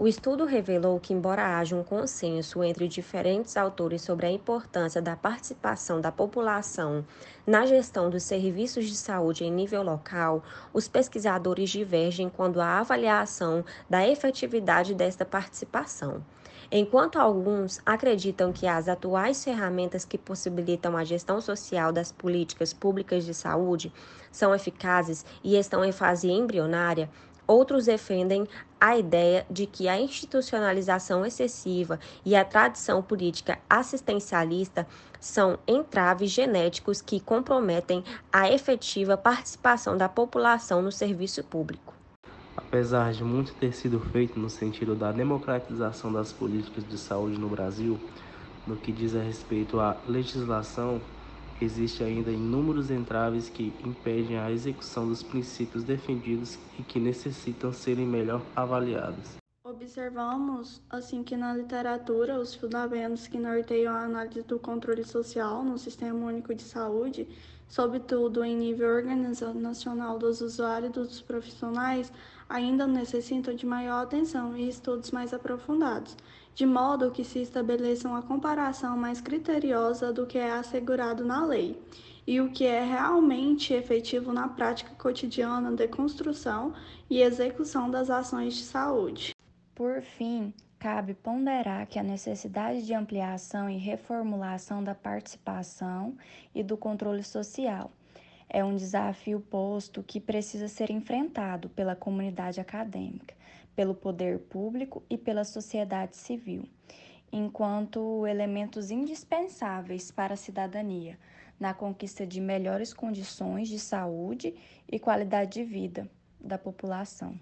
O estudo revelou que, embora haja um consenso entre diferentes autores sobre a importância da participação da população na gestão dos serviços de saúde em nível local, os pesquisadores divergem quando à avaliação da efetividade desta participação. Enquanto alguns acreditam que as atuais ferramentas que possibilitam a gestão social das políticas públicas de saúde são eficazes e estão em fase embrionária, Outros defendem a ideia de que a institucionalização excessiva e a tradição política assistencialista são entraves genéticos que comprometem a efetiva participação da população no serviço público. Apesar de muito ter sido feito no sentido da democratização das políticas de saúde no Brasil, no que diz a respeito à legislação, existe ainda inúmeros entraves que impedem a execução dos princípios defendidos e que necessitam serem melhor avaliados. Observamos, assim que na literatura, os fundamentos que norteiam a análise do controle social no Sistema Único de Saúde, sobretudo em nível organizacional dos usuários e dos profissionais, ainda necessitam de maior atenção e estudos mais aprofundados, de modo que se estabeleça uma comparação mais criteriosa do que é assegurado na lei e o que é realmente efetivo na prática cotidiana de construção e execução das ações de saúde. Por fim, cabe ponderar que a necessidade de ampliação e reformulação da participação e do controle social é um desafio posto que precisa ser enfrentado pela comunidade acadêmica, pelo poder público e pela sociedade civil, enquanto elementos indispensáveis para a cidadania na conquista de melhores condições de saúde e qualidade de vida da população.